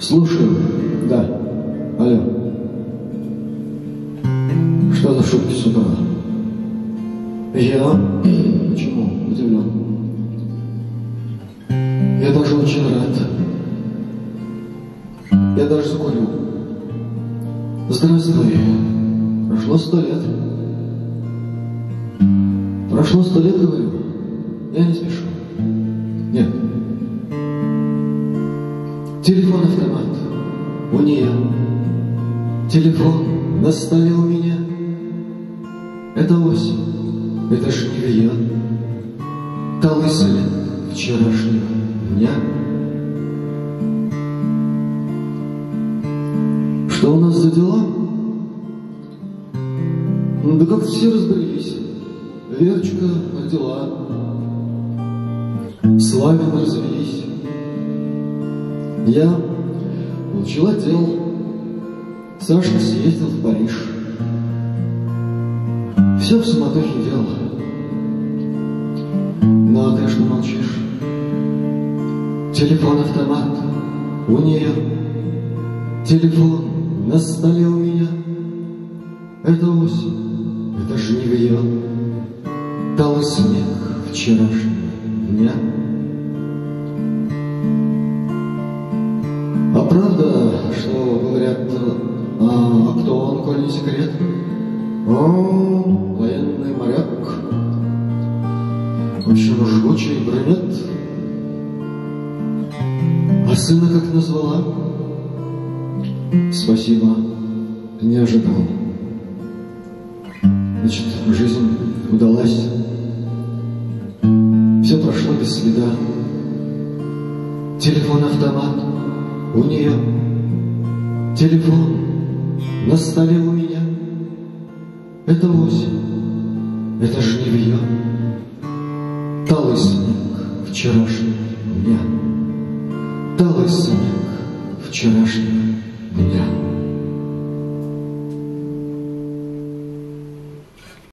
Слушаю. Да. Алло. Что за шутки с утра? Я? Почему? Удивлен. Я даже очень рад. Я даже закурю. Здравствуй. Прошло сто лет. Прошло сто лет, говорю. Я не спешу. Телефон автомат у нее. Телефон на столе у меня. Это осень, это жнивья. Та лысая вчерашнего дня. Что у нас за дела? Да как все разбрелись. Верочка родила. Славин развелись. Я получил отдел. Саша съездил в Париж. Все в суматохе дело. Ну, а ты что молчишь? Телефон-автомат у нее. Телефон на столе у меня. Это осень, это жнивье. Талый снег вчерашнего дня. Правда, что говорят, а, а кто он, коль не секрет? О, военный моряк, очень жгучий брюнет. А сына как назвала? Спасибо, не ожидал. Значит, жизнь удалась. Все прошло без следа. Телефон-автомат у нее. Телефон на столе у меня. Это осень, это жнивье. Талый снег вчерашнего дня. Талый снег вчерашнего